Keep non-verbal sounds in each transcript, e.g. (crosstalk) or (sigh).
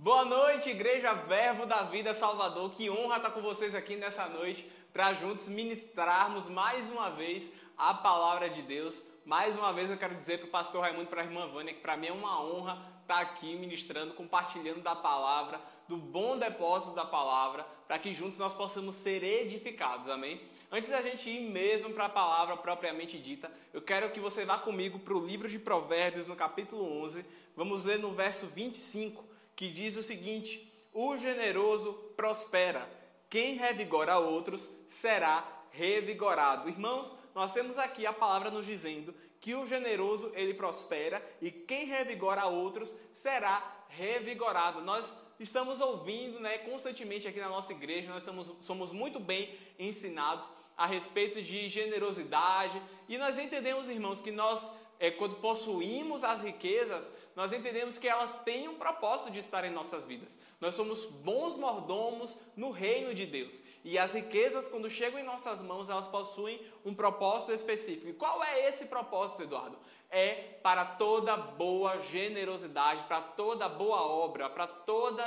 Boa noite, Igreja Verbo da Vida Salvador. Que honra estar com vocês aqui nessa noite para juntos ministrarmos mais uma vez a palavra de Deus. Mais uma vez eu quero dizer para o pastor Raimundo e para a irmã Vânia que para mim é uma honra estar aqui ministrando, compartilhando da palavra, do bom depósito da palavra, para que juntos nós possamos ser edificados. Amém? Antes da gente ir mesmo para a palavra propriamente dita, eu quero que você vá comigo para o livro de Provérbios, no capítulo 11. Vamos ler no verso 25 que diz o seguinte: O generoso prospera, quem revigora outros será revigorado. Irmãos, nós temos aqui a palavra nos dizendo que o generoso ele prospera e quem revigora outros será revigorado. Nós estamos ouvindo, né, constantemente aqui na nossa igreja, nós somos, somos muito bem ensinados a respeito de generosidade e nós entendemos, irmãos, que nós, é, quando possuímos as riquezas, nós entendemos que elas têm um propósito de estar em nossas vidas. Nós somos bons mordomos no reino de Deus. E as riquezas, quando chegam em nossas mãos, elas possuem um propósito específico. E qual é esse propósito, Eduardo? É para toda boa generosidade, para toda boa obra, para toda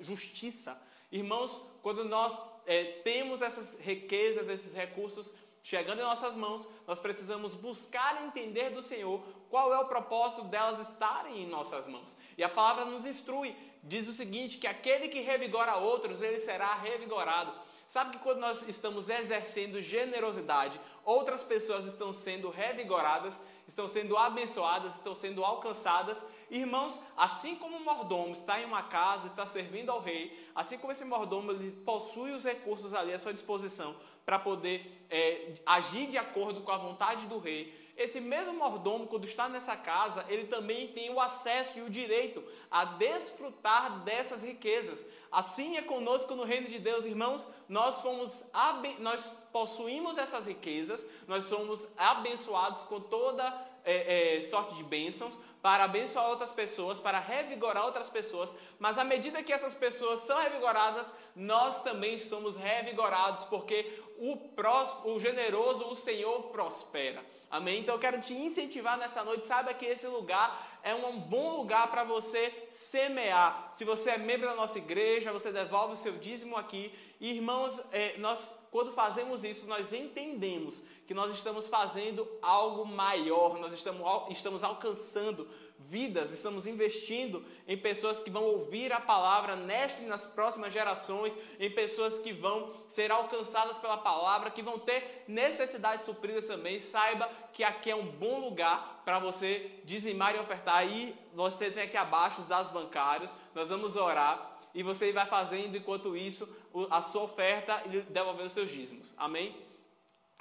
justiça. Irmãos, quando nós é, temos essas riquezas, esses recursos, chegando em nossas mãos, nós precisamos buscar entender do Senhor qual é o propósito delas estarem em nossas mãos. E a palavra nos instrui, diz o seguinte: que aquele que revigora outros, ele será revigorado. Sabe que quando nós estamos exercendo generosidade, outras pessoas estão sendo revigoradas, estão sendo abençoadas, estão sendo alcançadas. Irmãos, assim como o mordomo está em uma casa, está servindo ao rei, assim como esse mordomo ele possui os recursos ali à sua disposição para poder é, agir de acordo com a vontade do rei, esse mesmo mordomo, quando está nessa casa, ele também tem o acesso e o direito a desfrutar dessas riquezas. Assim é conosco no reino de Deus, irmãos. Nós fomos nós possuímos essas riquezas, nós somos abençoados com toda é, é, sorte de bênçãos para abençoar outras pessoas, para revigorar outras pessoas, mas à medida que essas pessoas são revigoradas, nós também somos revigorados, porque o, o generoso, o Senhor prospera. Amém? Então eu quero te incentivar nessa noite, saiba que esse lugar é um bom lugar para você semear. Se você é membro da nossa igreja, você devolve o seu dízimo aqui. Irmãos, é, nós quando fazemos isso, nós entendemos que nós estamos fazendo algo maior, nós estamos, estamos alcançando vidas, estamos investindo em pessoas que vão ouvir a palavra nesta e nas próximas gerações, em pessoas que vão ser alcançadas pela palavra, que vão ter necessidades supridas também. Saiba que aqui é um bom lugar para você dizimar e ofertar. Aí você tem aqui abaixo os dados bancários, nós vamos orar e você vai fazendo enquanto isso a sua oferta e devolvendo seus dízimos. Amém?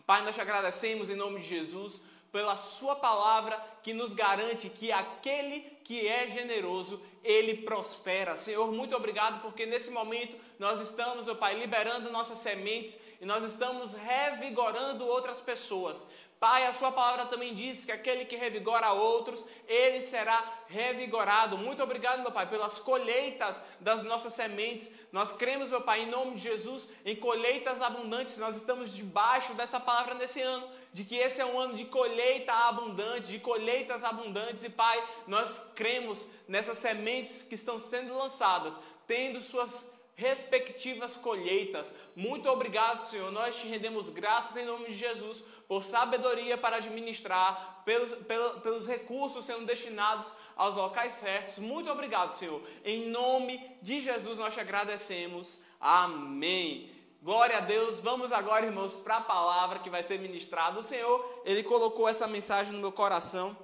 Pai, nós te agradecemos em nome de Jesus pela Sua palavra que nos garante que aquele que é generoso, ele prospera. Senhor, muito obrigado porque nesse momento nós estamos, meu Pai, liberando nossas sementes e nós estamos revigorando outras pessoas. Pai, a sua palavra também diz que aquele que revigora outros, ele será revigorado. Muito obrigado, meu Pai, pelas colheitas das nossas sementes. Nós cremos, meu Pai, em nome de Jesus, em colheitas abundantes. Nós estamos debaixo dessa palavra nesse ano, de que esse é um ano de colheita abundante, de colheitas abundantes. E, Pai, nós cremos nessas sementes que estão sendo lançadas, tendo suas respectivas colheitas. Muito obrigado, Senhor. Nós te rendemos graças em nome de Jesus por sabedoria para administrar, pelos, pelos, pelos recursos sendo destinados aos locais certos. Muito obrigado, Senhor. Em nome de Jesus nós te agradecemos. Amém. Glória a Deus. Vamos agora, irmãos, para a palavra que vai ser ministrada. O Senhor, ele colocou essa mensagem no meu coração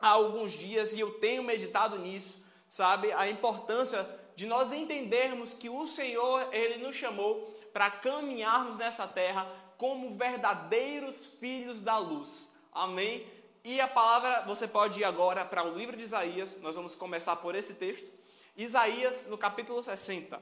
há alguns dias e eu tenho meditado nisso, sabe? A importância de nós entendermos que o Senhor, ele nos chamou para caminharmos nessa terra como verdadeiros filhos da luz. Amém? E a palavra, você pode ir agora para o livro de Isaías, nós vamos começar por esse texto. Isaías, no capítulo 60,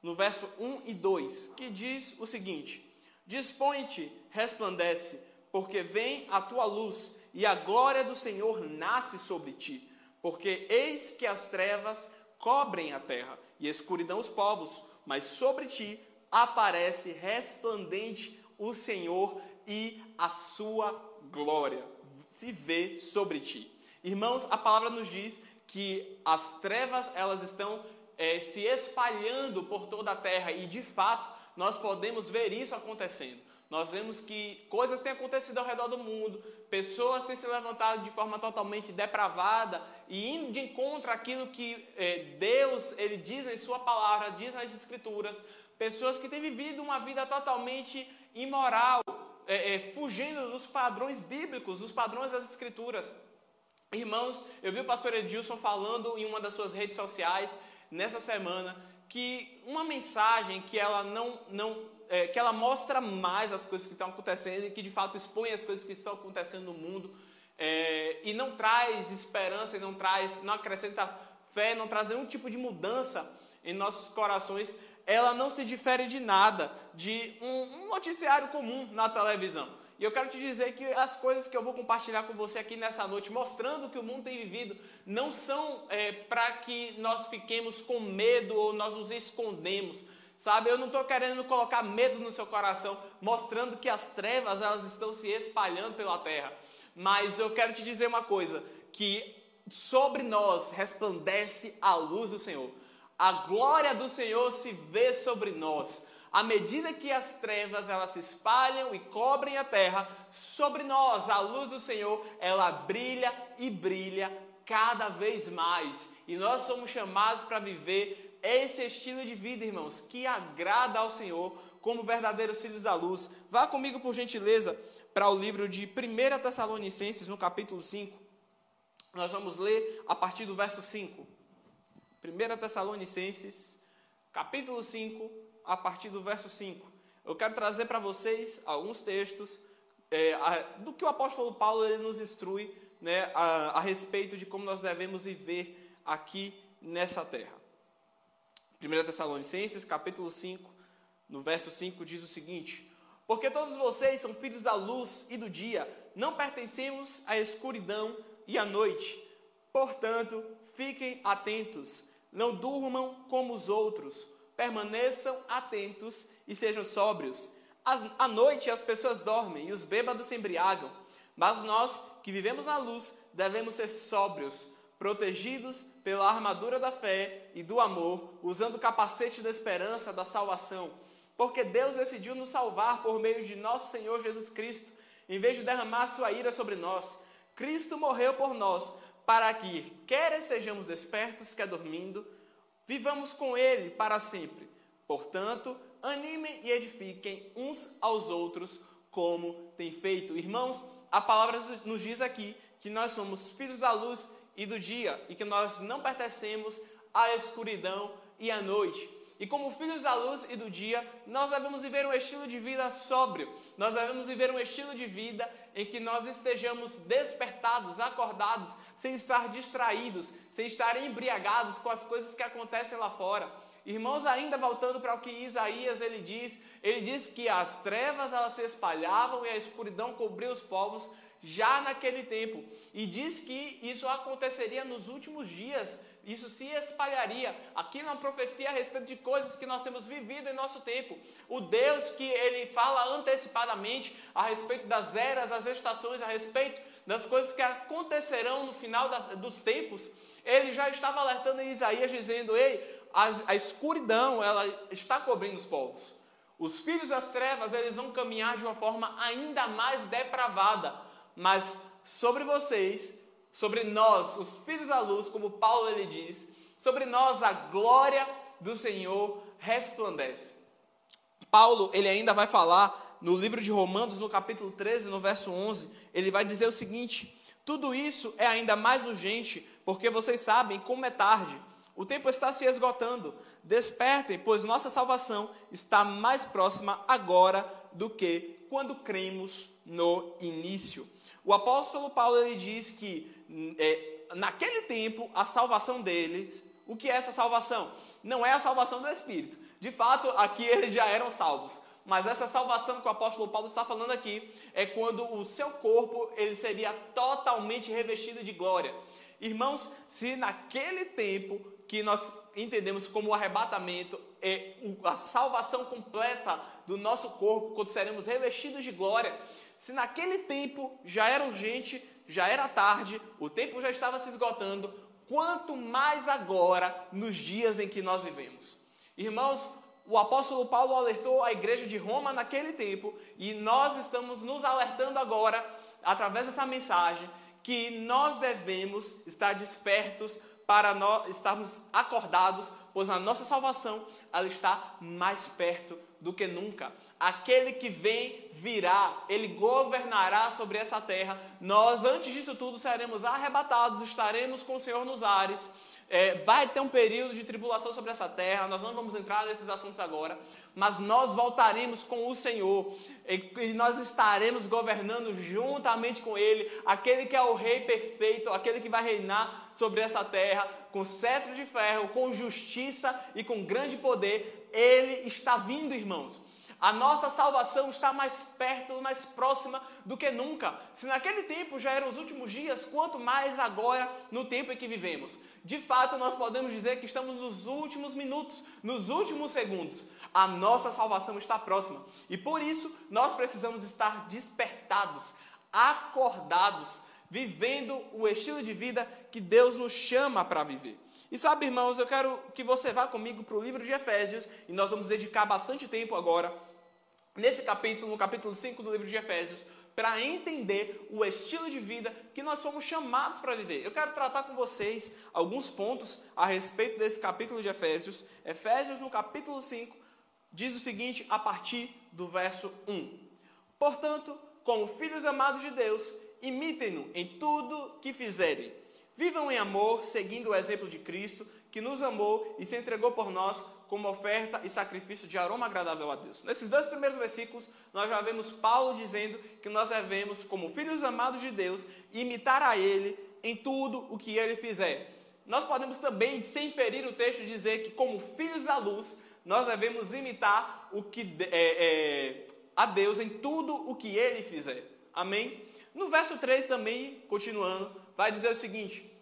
no verso 1 e 2, que diz o seguinte: Dispõe-te, resplandece, porque vem a tua luz, e a glória do Senhor nasce sobre ti. Porque eis que as trevas cobrem a terra, e escuridão os povos, mas sobre ti aparece resplandente o Senhor e a sua glória se vê sobre ti. Irmãos, a palavra nos diz que as trevas elas estão é, se espalhando por toda a terra e de fato nós podemos ver isso acontecendo. Nós vemos que coisas têm acontecido ao redor do mundo, pessoas têm se levantado de forma totalmente depravada e indo de encontro àquilo que é, Deus ele diz em Sua palavra, diz nas Escrituras. Pessoas que têm vivido uma vida totalmente imoral, é, é, fugindo dos padrões bíblicos, dos padrões das Escrituras. Irmãos, eu vi o pastor Edilson falando em uma das suas redes sociais nessa semana que uma mensagem que ela não, não é, que ela mostra mais as coisas que estão acontecendo e que de fato expõe as coisas que estão acontecendo no mundo é, e não traz esperança e não traz, não acrescenta fé, não traz nenhum tipo de mudança em nossos corações, ela não se difere de nada de um, um noticiário comum na televisão. E eu quero te dizer que as coisas que eu vou compartilhar com você aqui nessa noite, mostrando que o mundo tem vivido, não são é, para que nós fiquemos com medo ou nós nos escondemos. Sabe, eu não estou querendo colocar medo no seu coração, mostrando que as trevas elas estão se espalhando pela terra. Mas eu quero te dizer uma coisa, que sobre nós resplandece a luz do Senhor. A glória do Senhor se vê sobre nós. À medida que as trevas elas se espalham e cobrem a terra, sobre nós a luz do Senhor, ela brilha e brilha cada vez mais. E nós somos chamados para viver esse estilo de vida, irmãos, que agrada ao Senhor, como verdadeiros filhos da luz. Vá comigo, por gentileza, para o livro de 1 Tessalonicenses, no capítulo 5. Nós vamos ler a partir do verso 5. 1 Tessalonicenses, capítulo 5, a partir do verso 5. Eu quero trazer para vocês alguns textos é, a, do que o apóstolo Paulo ele nos instrui né, a, a respeito de como nós devemos viver aqui nessa terra. 1 Tessalonicenses, capítulo 5, no verso 5, diz o seguinte: Porque todos vocês são filhos da luz e do dia, não pertencemos à escuridão e à noite. Portanto, fiquem atentos, não durmam como os outros, permaneçam atentos e sejam sóbrios. As, à noite as pessoas dormem e os bêbados se embriagam, mas nós que vivemos na luz devemos ser sóbrios, protegidos pela armadura da fé e do amor, usando o capacete da esperança da salvação. Porque Deus decidiu nos salvar por meio de nosso Senhor Jesus Cristo, em vez de derramar sua ira sobre nós. Cristo morreu por nós, para que, quer estejamos despertos, quer dormindo, vivamos com Ele para sempre. Portanto, animem e edifiquem uns aos outros, como tem feito. Irmãos, a palavra nos diz aqui que nós somos filhos da luz e do dia e que nós não pertencemos à escuridão e à noite. E como filhos da luz e do dia, nós devemos viver um estilo de vida sóbrio. Nós devemos viver um estilo de vida em que nós estejamos despertados, acordados, sem estar distraídos, sem estar embriagados com as coisas que acontecem lá fora. Irmãos, ainda voltando para o que Isaías ele diz, ele diz que as trevas elas se espalhavam e a escuridão cobriu os povos já naquele tempo. E diz que isso aconteceria nos últimos dias, isso se espalharia. Aqui é uma profecia a respeito de coisas que nós temos vivido em nosso tempo. O Deus que ele fala antecipadamente a respeito das eras, das estações, a respeito das coisas que acontecerão no final dos tempos, ele já estava alertando em Isaías dizendo: "Ei, a, a escuridão ela está cobrindo os povos. Os filhos das trevas, eles vão caminhar de uma forma ainda mais depravada, mas sobre vocês sobre nós, os filhos da luz, como Paulo ele diz, sobre nós a glória do Senhor resplandece. Paulo, ele ainda vai falar no livro de Romanos, no capítulo 13, no verso 11, ele vai dizer o seguinte: Tudo isso é ainda mais urgente, porque vocês sabem como é tarde. O tempo está se esgotando. Despertem, pois nossa salvação está mais próxima agora do que quando cremos no início. O apóstolo Paulo ele diz que é, naquele tempo, a salvação deles, o que é essa salvação? Não é a salvação do Espírito. De fato, aqui eles já eram salvos. Mas essa salvação que o apóstolo Paulo está falando aqui é quando o seu corpo ele seria totalmente revestido de glória. Irmãos, se naquele tempo que nós entendemos como o arrebatamento é a salvação completa do nosso corpo, quando seremos revestidos de glória, se naquele tempo já era urgente já era tarde, o tempo já estava se esgotando. quanto mais agora nos dias em que nós vivemos. Irmãos, o apóstolo Paulo alertou a igreja de Roma naquele tempo e nós estamos nos alertando agora, através dessa mensagem, que nós devemos estar despertos para nós estarmos acordados, pois a nossa salvação ela está mais perto do que nunca. Aquele que vem virá, ele governará sobre essa terra. Nós, antes disso tudo, seremos arrebatados, estaremos com o Senhor nos ares. É, vai ter um período de tribulação sobre essa terra, nós não vamos entrar nesses assuntos agora, mas nós voltaremos com o Senhor e, e nós estaremos governando juntamente com Ele, aquele que é o Rei perfeito, aquele que vai reinar sobre essa terra com cetro de ferro, com justiça e com grande poder. Ele está vindo, irmãos. A nossa salvação está mais perto, mais próxima do que nunca. Se naquele tempo já eram os últimos dias, quanto mais agora no tempo em que vivemos. De fato, nós podemos dizer que estamos nos últimos minutos, nos últimos segundos. A nossa salvação está próxima. E por isso, nós precisamos estar despertados, acordados, vivendo o estilo de vida que Deus nos chama para viver. E sabe, irmãos, eu quero que você vá comigo para o livro de Efésios, e nós vamos dedicar bastante tempo agora, nesse capítulo, no capítulo 5 do livro de Efésios, para entender o estilo de vida que nós somos chamados para viver. Eu quero tratar com vocês alguns pontos a respeito desse capítulo de Efésios. Efésios, no capítulo 5, diz o seguinte, a partir do verso 1. Portanto, como filhos amados de Deus, imitem-no em tudo que fizerem Vivam em amor, seguindo o exemplo de Cristo, que nos amou e se entregou por nós como oferta e sacrifício de aroma agradável a Deus. Nesses dois primeiros versículos, nós já vemos Paulo dizendo que nós devemos, como filhos amados de Deus, imitar a Ele em tudo o que Ele fizer. Nós podemos também, sem ferir o texto, dizer que, como filhos da luz, nós devemos imitar o que, é, é, a Deus em tudo o que Ele fizer. Amém? No verso 3 também, continuando, vai dizer o seguinte: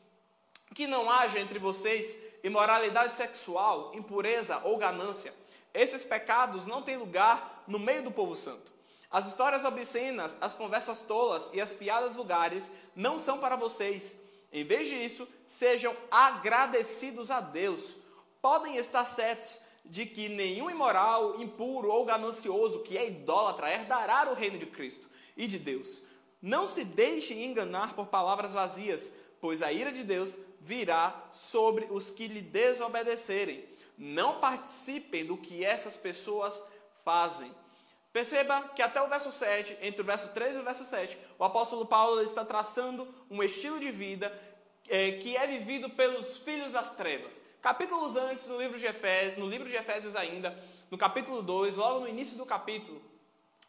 que não haja entre vocês imoralidade sexual, impureza ou ganância. Esses pecados não têm lugar no meio do povo santo. As histórias obscenas, as conversas tolas e as piadas vulgares não são para vocês. Em vez disso, sejam agradecidos a Deus. Podem estar certos de que nenhum imoral, impuro ou ganancioso que é idólatra herdará o reino de Cristo e de Deus. Não se deixem enganar por palavras vazias, pois a ira de Deus virá sobre os que lhe desobedecerem. Não participem do que essas pessoas fazem. Perceba que até o verso 7, entre o verso 3 e o verso 7, o apóstolo Paulo está traçando um estilo de vida é, que é vivido pelos filhos das trevas. Capítulos antes, no livro de Efésios, no livro de Efésios ainda, no capítulo 2, logo no início do capítulo,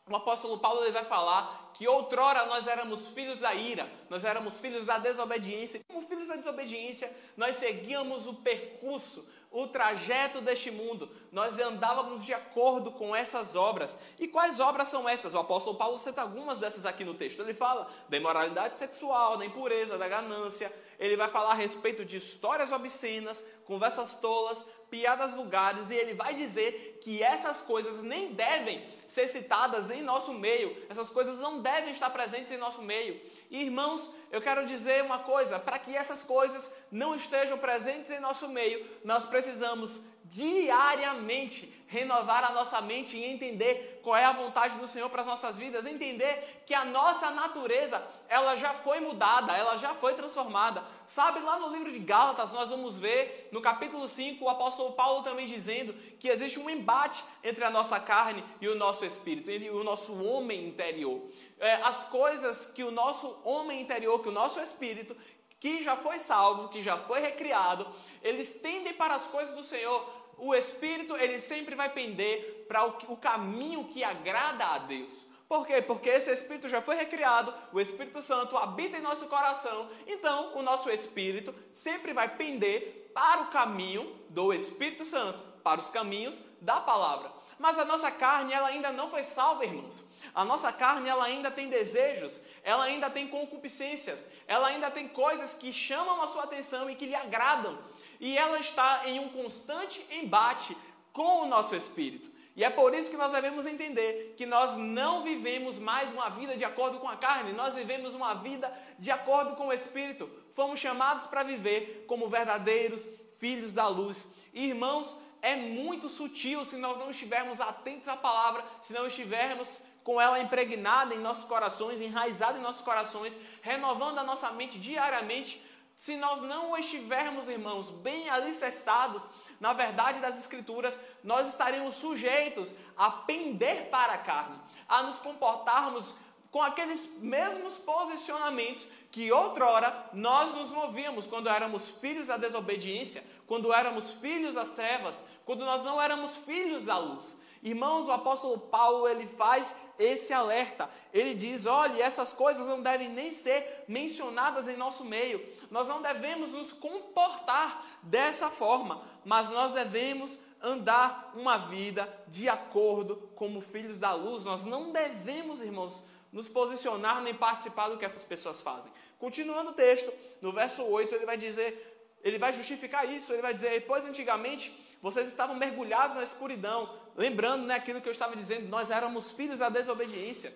o apóstolo Paulo ele vai falar que outrora nós éramos filhos da ira, nós éramos filhos da desobediência. Como filhos da desobediência, nós seguíamos o percurso, o trajeto deste mundo, nós andávamos de acordo com essas obras. E quais obras são essas? O apóstolo Paulo cita algumas dessas aqui no texto. Ele fala da imoralidade sexual, da impureza, da ganância. Ele vai falar a respeito de histórias obscenas, conversas tolas, piadas vulgares, e ele vai dizer que essas coisas nem devem ser citadas em nosso meio, essas coisas não devem estar presentes em nosso meio. E, irmãos, eu quero dizer uma coisa: para que essas coisas não estejam presentes em nosso meio, nós precisamos diariamente renovar a nossa mente e entender qual é a vontade do Senhor para as nossas vidas, entender que a nossa natureza, ela já foi mudada, ela já foi transformada. Sabe, lá no livro de Gálatas, nós vamos ver, no capítulo 5, o apóstolo Paulo também dizendo que existe um embate entre a nossa carne e o nosso espírito, entre o nosso homem interior. É, as coisas que o nosso homem interior, que o nosso espírito, que já foi salvo, que já foi recriado, eles tendem para as coisas do Senhor, o espírito ele sempre vai pender para o, o caminho que agrada a Deus. Por quê? Porque esse Espírito já foi recriado, o Espírito Santo habita em nosso coração, então o nosso Espírito sempre vai pender para o caminho do Espírito Santo, para os caminhos da palavra. Mas a nossa carne, ela ainda não foi salva, irmãos. A nossa carne, ela ainda tem desejos, ela ainda tem concupiscências, ela ainda tem coisas que chamam a sua atenção e que lhe agradam e ela está em um constante embate com o nosso espírito. E é por isso que nós devemos entender que nós não vivemos mais uma vida de acordo com a carne, nós vivemos uma vida de acordo com o espírito. fomos chamados para viver como verdadeiros filhos da luz. Irmãos, é muito sutil se nós não estivermos atentos à palavra, se não estivermos com ela impregnada em nossos corações, enraizada em nossos corações, renovando a nossa mente diariamente. Se nós não estivermos, irmãos, bem alicerçados na verdade das Escrituras, nós estaremos sujeitos a pender para a carne, a nos comportarmos com aqueles mesmos posicionamentos que outrora nós nos movíamos quando éramos filhos da desobediência, quando éramos filhos das trevas, quando nós não éramos filhos da luz. Irmãos, o apóstolo Paulo ele faz esse alerta. Ele diz: olhe, essas coisas não devem nem ser mencionadas em nosso meio. Nós não devemos nos comportar dessa forma, mas nós devemos andar uma vida de acordo como filhos da luz. Nós não devemos, irmãos, nos posicionar nem participar do que essas pessoas fazem. Continuando o texto, no verso 8, ele vai dizer, ele vai justificar isso, ele vai dizer, pois antigamente vocês estavam mergulhados na escuridão, lembrando né, aquilo que eu estava dizendo, nós éramos filhos da desobediência.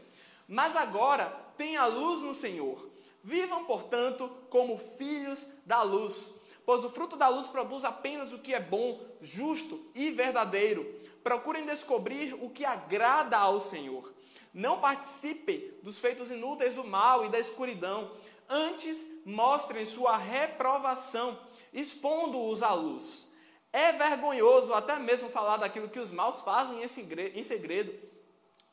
Mas agora tem a luz no Senhor. Vivam, portanto, como filhos da luz, pois o fruto da luz produz apenas o que é bom, justo e verdadeiro. Procurem descobrir o que agrada ao Senhor. Não participem dos feitos inúteis do mal e da escuridão. Antes, mostrem sua reprovação, expondo-os à luz. É vergonhoso até mesmo falar daquilo que os maus fazem em segredo.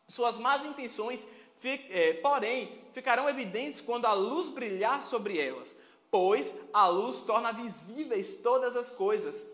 Suas más intenções, é, porém, ficarão evidentes quando a luz brilhar sobre elas, pois a luz torna visíveis todas as coisas.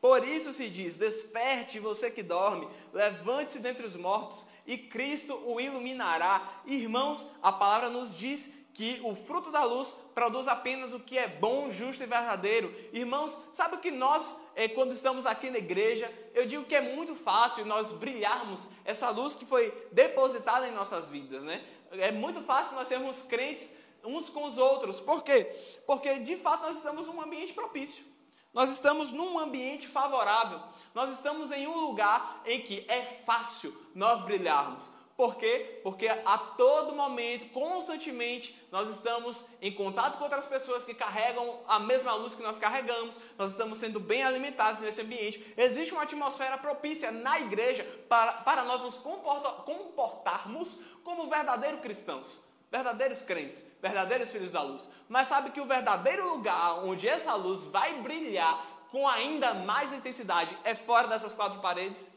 Por isso se diz: Desperte você que dorme, levante-se dentre os mortos, e Cristo o iluminará. Irmãos, a palavra nos diz que o fruto da luz produz apenas o que é bom, justo e verdadeiro. Irmãos, sabe que nós, eh, quando estamos aqui na igreja, eu digo que é muito fácil nós brilharmos essa luz que foi depositada em nossas vidas, né? É muito fácil nós sermos crentes uns com os outros. Por quê? Porque de fato nós estamos num ambiente propício. Nós estamos num ambiente favorável. Nós estamos em um lugar em que é fácil nós brilharmos. Por quê? Porque a todo momento, constantemente, nós estamos em contato com outras pessoas que carregam a mesma luz que nós carregamos, nós estamos sendo bem alimentados nesse ambiente. Existe uma atmosfera propícia na igreja para, para nós nos comporta, comportarmos como verdadeiros cristãos, verdadeiros crentes, verdadeiros filhos da luz. Mas sabe que o verdadeiro lugar onde essa luz vai brilhar com ainda mais intensidade é fora dessas quatro paredes?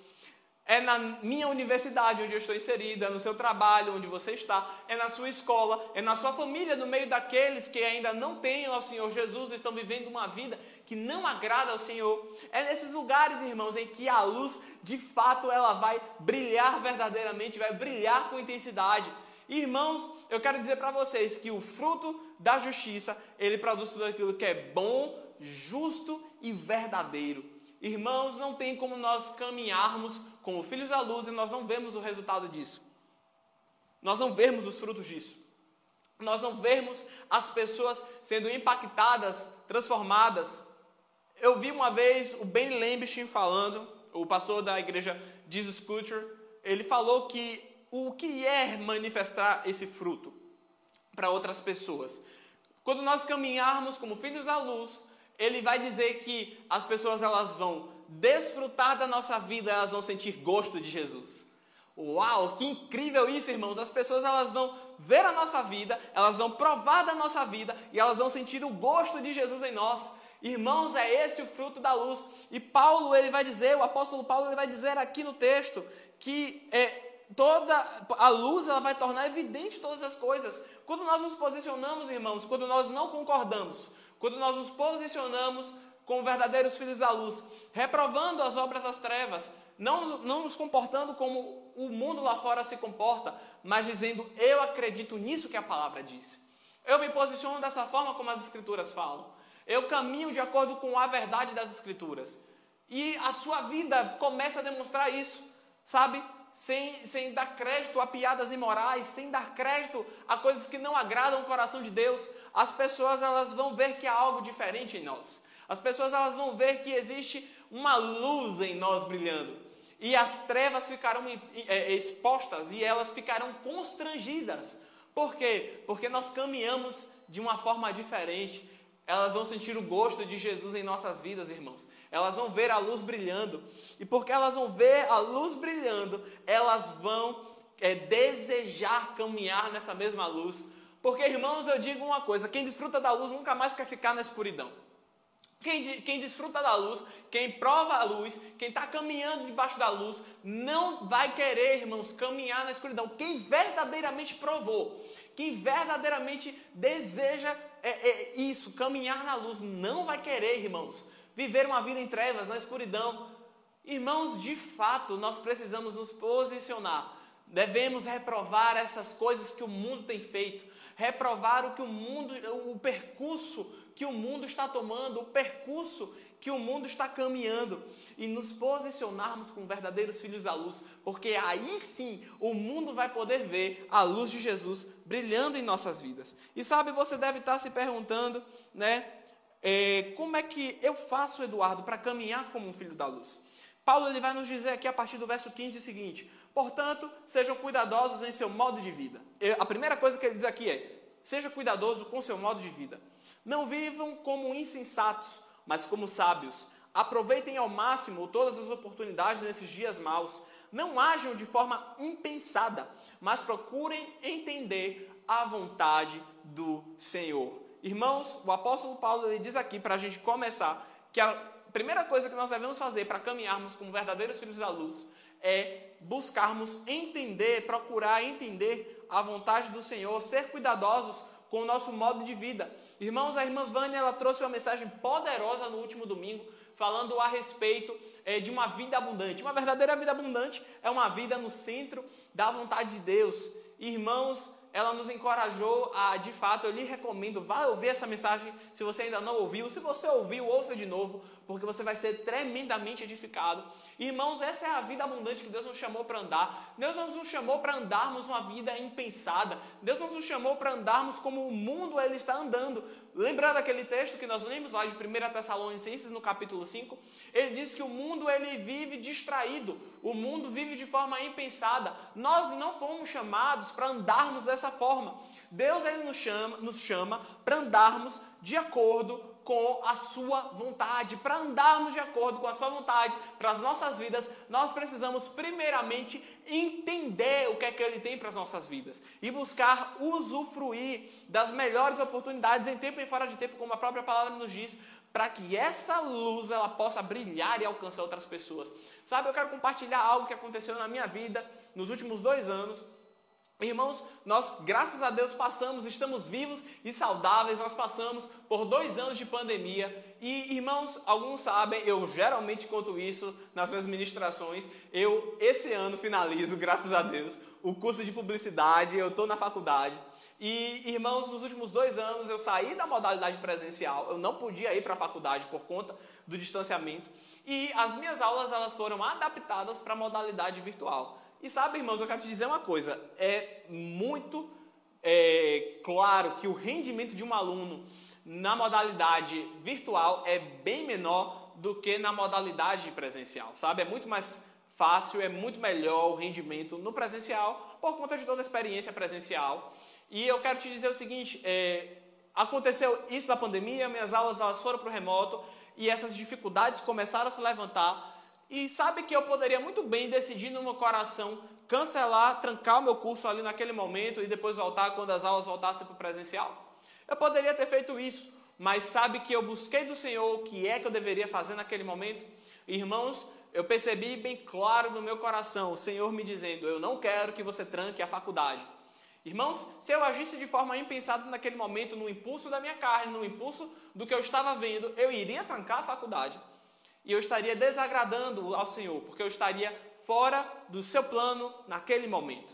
É na minha universidade onde eu estou inserida, no seu trabalho onde você está, é na sua escola, é na sua família, no meio daqueles que ainda não têm ao Senhor Jesus, estão vivendo uma vida que não agrada ao Senhor. É nesses lugares, irmãos, em que a luz, de fato, ela vai brilhar verdadeiramente, vai brilhar com intensidade. Irmãos, eu quero dizer para vocês que o fruto da justiça, ele produz tudo aquilo que é bom, justo e verdadeiro. Irmãos, não tem como nós caminharmos como filhos da luz e nós não vemos o resultado disso. Nós não vemos os frutos disso. Nós não vemos as pessoas sendo impactadas, transformadas. Eu vi uma vez o Ben Lembichin falando, o pastor da igreja Jesus Culture, ele falou que o que é manifestar esse fruto para outras pessoas. Quando nós caminharmos como filhos da luz, ele vai dizer que as pessoas elas vão desfrutar da nossa vida, elas vão sentir gosto de Jesus. Uau, que incrível isso, irmãos. As pessoas elas vão ver a nossa vida, elas vão provar da nossa vida e elas vão sentir o gosto de Jesus em nós. Irmãos, é esse o fruto da luz. E Paulo, ele vai dizer, o apóstolo Paulo, ele vai dizer aqui no texto que é, toda a luz ela vai tornar evidente todas as coisas. Quando nós nos posicionamos, irmãos, quando nós não concordamos quando nós nos posicionamos como verdadeiros filhos da luz, reprovando as obras das trevas, não, não nos comportando como o mundo lá fora se comporta, mas dizendo: Eu acredito nisso que a palavra diz. Eu me posiciono dessa forma como as Escrituras falam. Eu caminho de acordo com a verdade das Escrituras. E a sua vida começa a demonstrar isso, sabe? Sem, sem dar crédito a piadas imorais, sem dar crédito a coisas que não agradam o coração de Deus, as pessoas elas vão ver que há algo diferente em nós. As pessoas elas vão ver que existe uma luz em nós brilhando. E as trevas ficarão é, expostas e elas ficarão constrangidas. Por quê? Porque nós caminhamos de uma forma diferente. Elas vão sentir o gosto de Jesus em nossas vidas, irmãos. Elas vão ver a luz brilhando. E porque elas vão ver a luz brilhando, elas vão é, desejar caminhar nessa mesma luz. Porque, irmãos, eu digo uma coisa: quem desfruta da luz nunca mais quer ficar na escuridão. Quem, quem desfruta da luz, quem prova a luz, quem está caminhando debaixo da luz, não vai querer, irmãos, caminhar na escuridão. Quem verdadeiramente provou, quem verdadeiramente deseja é, é, isso, caminhar na luz, não vai querer, irmãos, viver uma vida em trevas, na escuridão. Irmãos, de fato, nós precisamos nos posicionar. Devemos reprovar essas coisas que o mundo tem feito, reprovar o que o mundo, o percurso que o mundo está tomando, o percurso que o mundo está caminhando e nos posicionarmos como verdadeiros filhos da luz, porque aí sim o mundo vai poder ver a luz de Jesus brilhando em nossas vidas. E sabe, você deve estar se perguntando, né? É, como é que eu faço, Eduardo, para caminhar como um filho da luz? Paulo ele vai nos dizer aqui a partir do verso 15 o seguinte: Portanto, sejam cuidadosos em seu modo de vida. A primeira coisa que ele diz aqui é: seja cuidadoso com seu modo de vida. Não vivam como insensatos, mas como sábios. Aproveitem ao máximo todas as oportunidades nesses dias maus. Não ajam de forma impensada, mas procurem entender a vontade do Senhor. Irmãos, o apóstolo Paulo ele diz aqui para a gente começar que a primeira coisa que nós devemos fazer para caminharmos como verdadeiros filhos da luz é buscarmos entender, procurar entender a vontade do Senhor, ser cuidadosos com o nosso modo de vida. Irmãos, a irmã Vânia ela trouxe uma mensagem poderosa no último domingo, falando a respeito é, de uma vida abundante. Uma verdadeira vida abundante é uma vida no centro da vontade de Deus. Irmãos, ela nos encorajou a, de fato, eu lhe recomendo, vá ouvir essa mensagem se você ainda não ouviu. Se você ouviu, ouça de novo, porque você vai ser tremendamente edificado. Irmãos, essa é a vida abundante que Deus nos chamou para andar. Deus não nos chamou para andarmos uma vida impensada. Deus não nos chamou para andarmos como o mundo ele está andando. Lembrando aquele texto que nós lemos lá de 1 Tessalonicenses no capítulo 5, ele diz que o mundo ele vive distraído, o mundo vive de forma impensada. Nós não fomos chamados para andarmos dessa forma. Deus ele nos chama, nos chama para andarmos de acordo com a sua vontade. Para andarmos de acordo com a sua vontade para as nossas vidas, nós precisamos primeiramente entender o que é que ele tem para as nossas vidas e buscar usufruir das melhores oportunidades em tempo e fora de tempo, como a própria palavra nos diz, para que essa luz ela possa brilhar e alcançar outras pessoas. Sabe, eu quero compartilhar algo que aconteceu na minha vida nos últimos dois anos Irmãos, nós, graças a Deus, passamos, estamos vivos e saudáveis. Nós passamos por dois anos de pandemia. E, irmãos, alguns sabem, eu geralmente conto isso nas minhas ministrações. Eu, esse ano, finalizo, graças a Deus, o curso de publicidade. Eu estou na faculdade. E, irmãos, nos últimos dois anos eu saí da modalidade presencial. Eu não podia ir para a faculdade por conta do distanciamento. E as minhas aulas elas foram adaptadas para a modalidade virtual. E sabe, irmãos, eu quero te dizer uma coisa: é muito é, claro que o rendimento de um aluno na modalidade virtual é bem menor do que na modalidade presencial, sabe? É muito mais fácil, é muito melhor o rendimento no presencial por conta de toda a experiência presencial. E eu quero te dizer o seguinte: é, aconteceu isso da pandemia, minhas aulas elas foram para o remoto e essas dificuldades começaram a se levantar. E sabe que eu poderia muito bem decidir no meu coração cancelar, trancar o meu curso ali naquele momento e depois voltar quando as aulas voltassem para o presencial? Eu poderia ter feito isso, mas sabe que eu busquei do Senhor o que é que eu deveria fazer naquele momento? Irmãos, eu percebi bem claro no meu coração o Senhor me dizendo: Eu não quero que você tranque a faculdade. Irmãos, se eu agisse de forma impensada naquele momento, no impulso da minha carne, no impulso do que eu estava vendo, eu iria trancar a faculdade e eu estaria desagradando ao Senhor, porque eu estaria fora do seu plano naquele momento.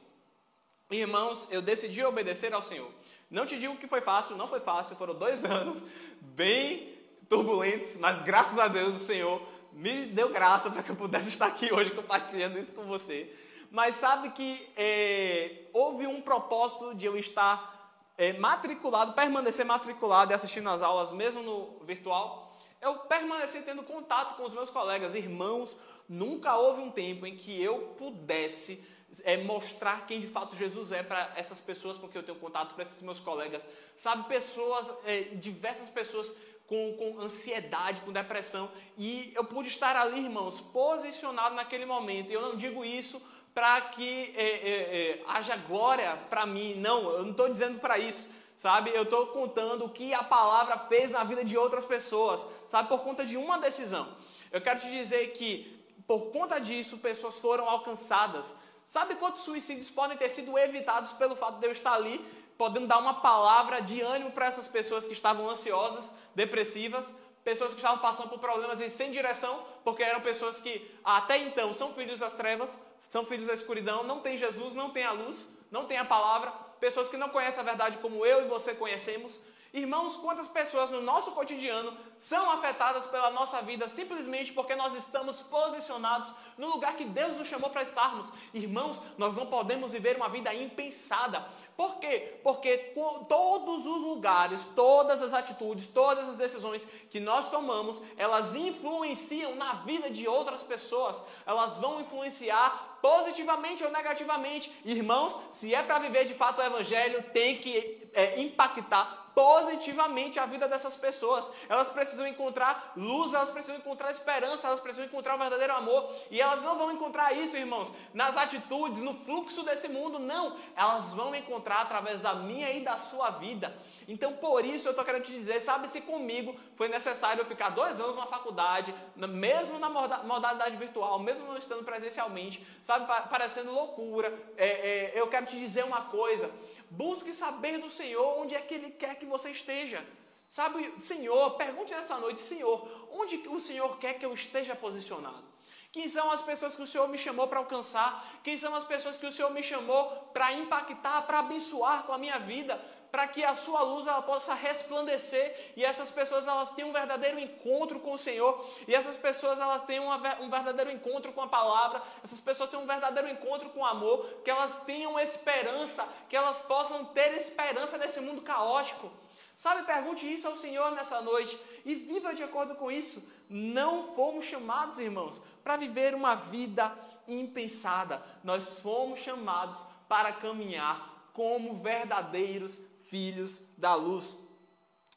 Irmãos, eu decidi obedecer ao Senhor. Não te digo que foi fácil, não foi fácil, foram dois (laughs) anos bem turbulentos, mas graças a Deus o Senhor me deu graça para que eu pudesse estar aqui hoje compartilhando isso com você. Mas sabe que é, houve um propósito de eu estar é, matriculado, permanecer matriculado e assistindo as aulas mesmo no virtual eu permaneci tendo contato com os meus colegas, irmãos. Nunca houve um tempo em que eu pudesse é, mostrar quem de fato Jesus é para essas pessoas com quem eu tenho contato, para esses meus colegas. Sabe, pessoas, é, diversas pessoas com, com ansiedade, com depressão. E eu pude estar ali, irmãos, posicionado naquele momento. E eu não digo isso para que é, é, é, haja glória para mim. Não, eu não estou dizendo para isso. Sabe, eu estou contando o que a palavra fez na vida de outras pessoas, sabe, por conta de uma decisão. Eu quero te dizer que, por conta disso, pessoas foram alcançadas. Sabe quantos suicídios podem ter sido evitados pelo fato de eu estar ali, podendo dar uma palavra de ânimo para essas pessoas que estavam ansiosas, depressivas, pessoas que estavam passando por problemas e sem direção, porque eram pessoas que até então são filhos das trevas, são filhos da escuridão, não tem Jesus, não tem a luz, não tem a palavra, pessoas que não conhecem a verdade como eu e você conhecemos. Irmãos, quantas pessoas no nosso cotidiano são afetadas pela nossa vida simplesmente porque nós estamos posicionados no lugar que Deus nos chamou para estarmos? Irmãos, nós não podemos viver uma vida impensada. Por quê? Porque todos os lugares, todas as atitudes, todas as decisões que nós tomamos, elas influenciam na vida de outras pessoas. Elas vão influenciar positivamente ou negativamente. Irmãos, se é para viver de fato o evangelho, tem que é, impactar positivamente a vida dessas pessoas. Elas precisam encontrar luz, elas precisam encontrar esperança, elas precisam encontrar o verdadeiro amor. E elas não vão encontrar isso, irmãos, nas atitudes, no fluxo desse mundo, não. Elas vão encontrar através da minha e da sua vida. Então, por isso eu estou querendo te dizer, sabe se comigo foi necessário eu ficar dois anos na faculdade, mesmo na modalidade virtual, mesmo não estando presencialmente, sabe, parecendo loucura. É, é, eu quero te dizer uma coisa. Busque saber do Senhor onde é que Ele quer que você esteja. Sabe, Senhor, pergunte nessa noite, Senhor, onde o Senhor quer que eu esteja posicionado? Quem são as pessoas que o Senhor me chamou para alcançar? Quem são as pessoas que o Senhor me chamou para impactar, para abençoar com a minha vida? Para que a sua luz ela possa resplandecer e essas pessoas elas tenham um verdadeiro encontro com o Senhor e essas pessoas elas tenham uma, um verdadeiro encontro com a palavra, essas pessoas tenham um verdadeiro encontro com o amor, que elas tenham esperança, que elas possam ter esperança nesse mundo caótico. Sabe, pergunte isso ao Senhor nessa noite e viva de acordo com isso. Não fomos chamados, irmãos, para viver uma vida impensada. Nós fomos chamados para caminhar como verdadeiros filhos da luz.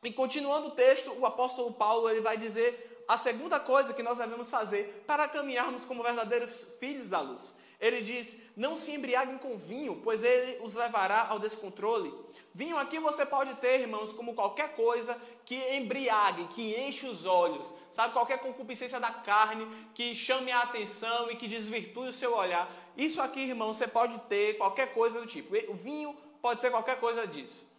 E continuando o texto, o apóstolo Paulo ele vai dizer a segunda coisa que nós devemos fazer para caminharmos como verdadeiros filhos da luz. Ele diz: Não se embriaguem com vinho, pois ele os levará ao descontrole. Vinho aqui você pode ter, irmãos, como qualquer coisa que embriague, que enche os olhos, sabe? Qualquer concupiscência da carne que chame a atenção e que desvirtue o seu olhar. Isso aqui, irmão, você pode ter qualquer coisa do tipo. O vinho pode ser qualquer coisa disso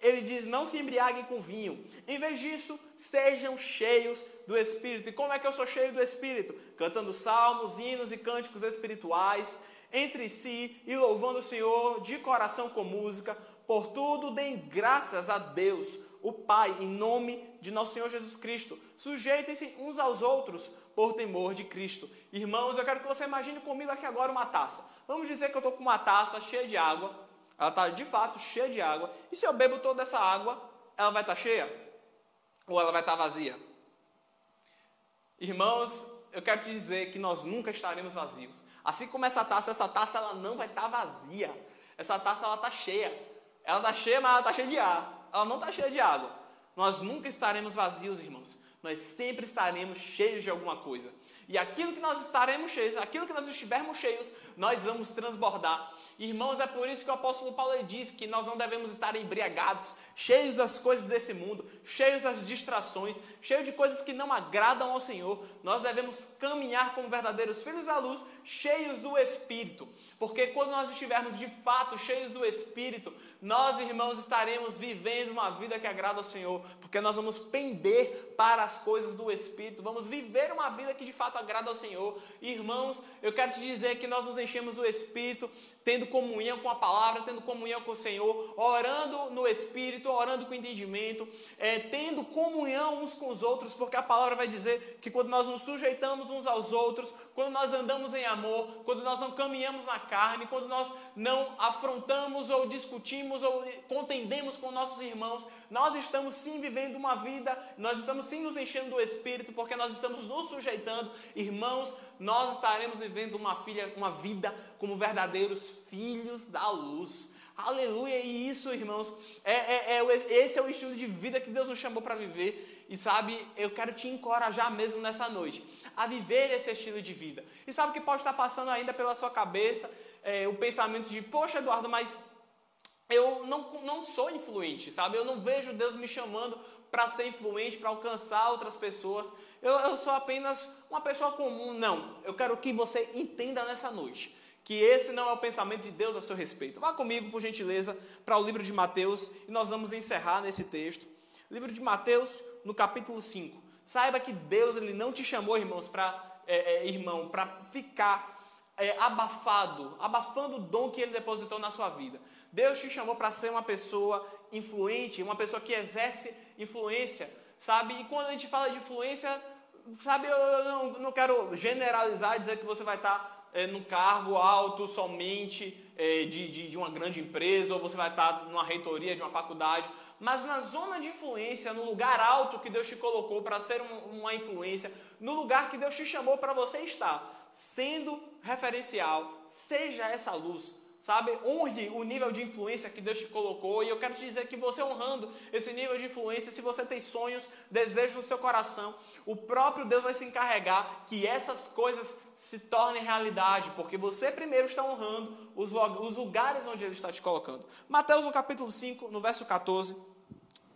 ele diz: não se embriaguem com vinho. Em vez disso, sejam cheios do Espírito. E como é que eu sou cheio do Espírito? Cantando salmos, hinos e cânticos espirituais entre si e louvando o Senhor de coração com música. Por tudo, deem graças a Deus, o Pai, em nome de nosso Senhor Jesus Cristo. Sujeitem-se uns aos outros por temor de Cristo. Irmãos, eu quero que você imagine comigo aqui agora uma taça. Vamos dizer que eu estou com uma taça cheia de água ela está de fato cheia de água. E se eu bebo toda essa água, ela vai estar tá cheia? Ou ela vai estar tá vazia? Irmãos, eu quero te dizer que nós nunca estaremos vazios. Assim como essa taça, essa taça ela não vai estar tá vazia. Essa taça ela está cheia. Ela está cheia, mas ela está cheia de ar. Ela não está cheia de água. Nós nunca estaremos vazios, irmãos. Nós sempre estaremos cheios de alguma coisa. E aquilo que nós estaremos cheios, aquilo que nós estivermos cheios, nós vamos transbordar. Irmãos, é por isso que o apóstolo Paulo diz que nós não devemos estar embriagados, cheios das coisas desse mundo, cheios das distrações, cheios de coisas que não agradam ao Senhor. Nós devemos caminhar como verdadeiros filhos da luz, cheios do Espírito. Porque quando nós estivermos de fato cheios do Espírito, nós, irmãos, estaremos vivendo uma vida que agrada ao Senhor, porque nós vamos pender para as coisas do Espírito, vamos viver uma vida que de fato agrada ao Senhor. Irmãos, eu quero te dizer que nós nos enchemos do Espírito, tendo comunhão com a palavra, tendo comunhão com o Senhor, orando no Espírito, orando com entendimento, é, tendo comunhão uns com os outros, porque a palavra vai dizer que quando nós nos sujeitamos uns aos outros, quando nós andamos em amor, quando nós não caminhamos na carne, quando nós não afrontamos ou discutimos discutimos ou contendemos com nossos irmãos, nós estamos sim vivendo uma vida, nós estamos sim nos enchendo do Espírito, porque nós estamos nos sujeitando, irmãos, nós estaremos vivendo uma, filha, uma vida como verdadeiros filhos da luz. Aleluia! E isso, irmãos, é, é, é, esse é o estilo de vida que Deus nos chamou para viver. E sabe, eu quero te encorajar mesmo nessa noite a viver esse estilo de vida. E sabe o que pode estar passando ainda pela sua cabeça? É, o pensamento de, poxa, Eduardo, mas eu não, não sou influente, sabe? Eu não vejo Deus me chamando para ser influente, para alcançar outras pessoas. Eu, eu sou apenas uma pessoa comum. Não, eu quero que você entenda nessa noite que esse não é o pensamento de Deus a seu respeito. Vá comigo, por gentileza, para o livro de Mateus e nós vamos encerrar nesse texto. Livro de Mateus, no capítulo 5. Saiba que Deus ele não te chamou, irmãos, para é, é, irmão, para ficar é, abafado, abafando o dom que Ele depositou na sua vida. Deus te chamou para ser uma pessoa influente, uma pessoa que exerce influência, sabe? E quando a gente fala de influência, sabe, eu não, não quero generalizar dizer que você vai estar é, num cargo alto somente é, de, de, de, uma grande empresa, ou você vai estar numa reitoria de uma faculdade, mas na zona de influência, no lugar alto que Deus te colocou para ser um, uma influência, no lugar que Deus te chamou para você estar, sendo referencial, seja essa luz, sabe? Honre o nível de influência que Deus te colocou. E eu quero te dizer que você honrando esse nível de influência, se você tem sonhos, desejos no seu coração, o próprio Deus vai se encarregar que essas coisas se tornem realidade, porque você primeiro está honrando os, os lugares onde Ele está te colocando. Mateus, no capítulo 5, no verso 14,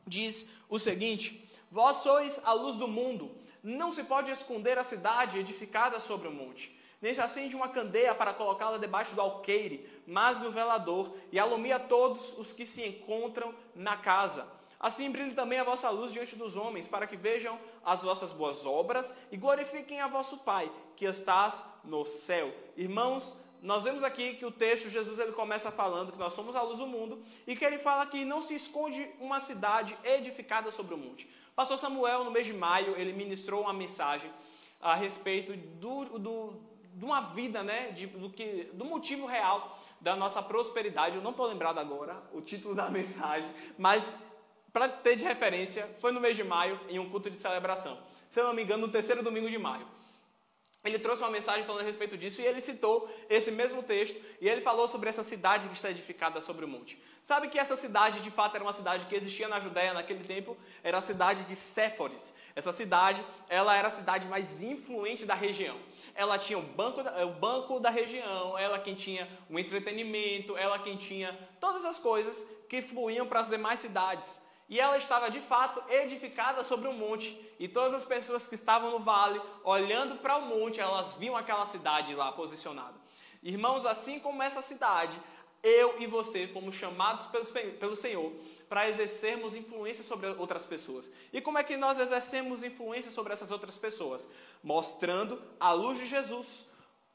diz o seguinte: Vós sois a luz do mundo, não se pode esconder a cidade edificada sobre o monte. Nem se acende uma candeia para colocá-la debaixo do alqueire, mas no velador, e alumia todos os que se encontram na casa. Assim brilhe também a vossa luz diante dos homens, para que vejam as vossas boas obras e glorifiquem a vosso Pai, que estás no céu. Irmãos, nós vemos aqui que o texto, Jesus ele começa falando que nós somos a luz do mundo e que ele fala que não se esconde uma cidade edificada sobre o monte. Pastor Samuel, no mês de maio, ele ministrou uma mensagem a respeito do, do, de uma vida, né, de, do, que, do motivo real da nossa prosperidade. Eu não estou lembrado agora o título da (laughs) mensagem, mas para ter de referência, foi no mês de maio, em um culto de celebração. Se eu não me engano, no terceiro domingo de maio. Ele trouxe uma mensagem falando a respeito disso e ele citou esse mesmo texto e ele falou sobre essa cidade que está edificada sobre o monte. Sabe que essa cidade de fato era uma cidade que existia na Judéia naquele tempo? Era a cidade de Séforis. Essa cidade, ela era a cidade mais influente da região. Ela tinha o banco da, o banco da região, ela quem tinha o entretenimento, ela quem tinha todas as coisas que fluíam para as demais cidades. E ela estava de fato edificada sobre um monte, e todas as pessoas que estavam no vale, olhando para o monte, elas viam aquela cidade lá posicionada. Irmãos, assim como essa cidade, eu e você fomos chamados pelo, pelo Senhor para exercermos influência sobre outras pessoas. E como é que nós exercemos influência sobre essas outras pessoas? Mostrando a luz de Jesus,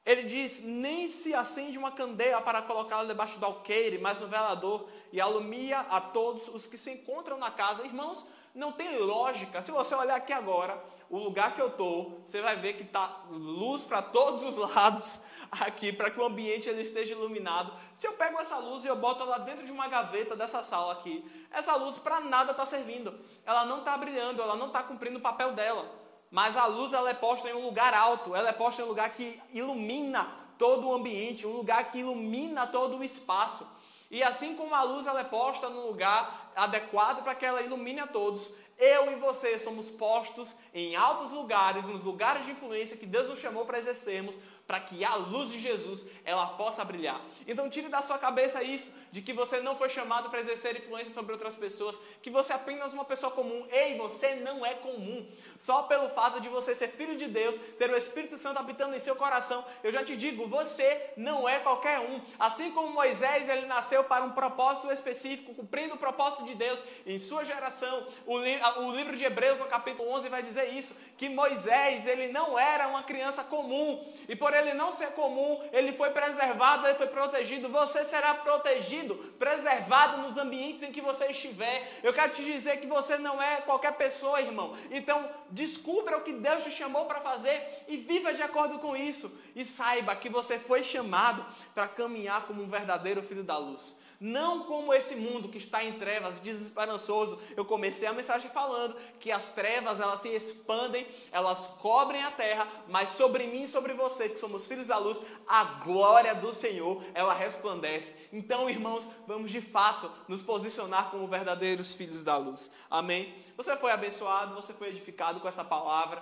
ele diz: nem se acende uma candeia para colocá-la debaixo do alqueire, mas no velador, e alumia a todos os que se encontram na casa. Irmãos, não tem lógica. Se você olhar aqui agora, o lugar que eu estou, você vai ver que está luz para todos os (laughs) lados aqui, para que o ambiente ele esteja iluminado. Se eu pego essa luz e eu boto ela dentro de uma gaveta dessa sala aqui, essa luz para nada está servindo. Ela não está brilhando, ela não está cumprindo o papel dela. Mas a luz ela é posta em um lugar alto, ela é posta em um lugar que ilumina todo o ambiente, um lugar que ilumina todo o espaço. E assim como a luz ela é posta no lugar adequado para que ela ilumine a todos, eu e você somos postos em altos lugares, nos lugares de influência que Deus nos chamou para exercermos, para que a luz de Jesus ela possa brilhar. Então tire da sua cabeça isso, de que você não foi chamado para exercer influência sobre outras pessoas, que você é apenas uma pessoa comum. Ei, você não é comum. Só pelo fato de você ser filho de Deus, ter o Espírito Santo habitando em seu coração, eu já te digo, você não é qualquer um. Assim como Moisés, ele nasceu para um propósito específico, cumprindo o propósito de Deus em sua geração. O, li o livro de Hebreus, no capítulo 11, vai dizer isso, que Moisés, ele não era uma criança comum. E por ele não ser comum, ele foi preservado, ele foi protegido. Você será protegido, preservado nos ambientes em que você estiver. Eu quero te dizer que você não é qualquer pessoa, irmão. Então, descubra o que Deus te chamou para fazer e viva de acordo com isso. E saiba que você foi chamado para caminhar como um verdadeiro filho da luz. Não como esse mundo que está em trevas, desesperançoso. Eu comecei a mensagem falando que as trevas elas se expandem, elas cobrem a terra, mas sobre mim e sobre você, que somos filhos da luz, a glória do Senhor, ela resplandece. Então, irmãos, vamos de fato nos posicionar como verdadeiros filhos da luz. Amém? Você foi abençoado, você foi edificado com essa palavra.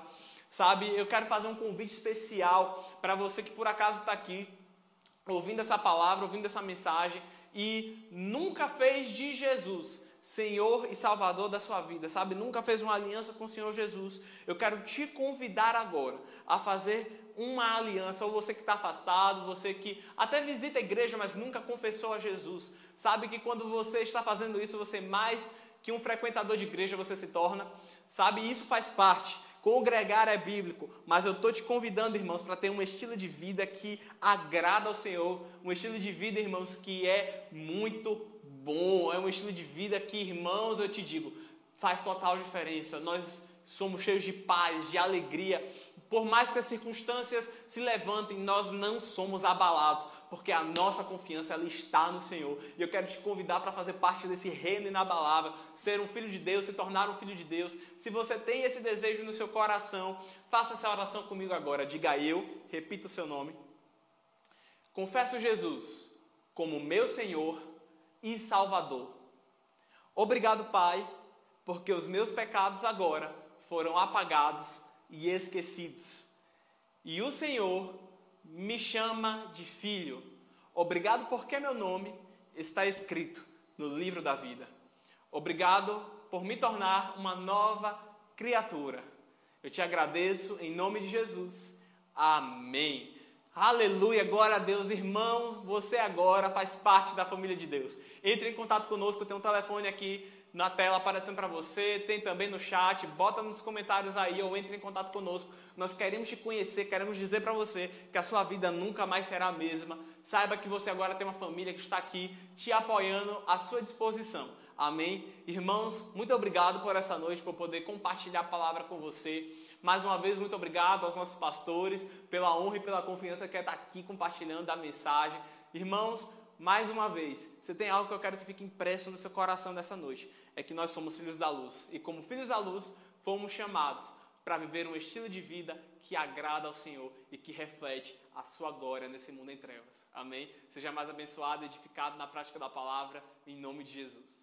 Sabe, eu quero fazer um convite especial para você que por acaso está aqui, ouvindo essa palavra, ouvindo essa mensagem e nunca fez de Jesus Senhor e Salvador da sua vida, sabe? Nunca fez uma aliança com o Senhor Jesus. Eu quero te convidar agora a fazer uma aliança, ou você que está afastado, você que até visita a igreja, mas nunca confessou a Jesus. Sabe que quando você está fazendo isso, você mais que um frequentador de igreja você se torna, sabe? Isso faz parte Congregar é bíblico, mas eu estou te convidando, irmãos, para ter um estilo de vida que agrada ao Senhor, um estilo de vida, irmãos, que é muito bom, é um estilo de vida que, irmãos, eu te digo, faz total diferença. Nós somos cheios de paz, de alegria. Por mais que as circunstâncias se levantem, nós não somos abalados, porque a nossa confiança ela está no Senhor. E eu quero te convidar para fazer parte desse reino inabalável, ser um filho de Deus, se tornar um filho de Deus. Se você tem esse desejo no seu coração, faça essa oração comigo agora. Diga eu, repita o seu nome. Confesso Jesus como meu Senhor e Salvador. Obrigado, Pai, porque os meus pecados agora foram apagados e esquecidos. E o Senhor me chama de filho. Obrigado porque meu nome está escrito no livro da vida. Obrigado por me tornar uma nova criatura. Eu te agradeço em nome de Jesus. Amém. Aleluia, glória a Deus, irmão. Você agora faz parte da família de Deus. Entre em contato conosco, tem um telefone aqui na tela aparecendo para você, tem também no chat, bota nos comentários aí ou entre em contato conosco. Nós queremos te conhecer, queremos dizer para você que a sua vida nunca mais será a mesma. Saiba que você agora tem uma família que está aqui te apoiando à sua disposição. Amém? Irmãos, muito obrigado por essa noite, por poder compartilhar a palavra com você. Mais uma vez, muito obrigado aos nossos pastores pela honra e pela confiança que é estar aqui compartilhando a mensagem. Irmãos, mais uma vez, você tem algo que eu quero que fique impresso no seu coração nessa noite é que nós somos filhos da luz. E como filhos da luz, fomos chamados para viver um estilo de vida que agrada ao Senhor e que reflete a sua glória nesse mundo em trevas. Amém? Seja mais abençoado edificado na prática da palavra, em nome de Jesus.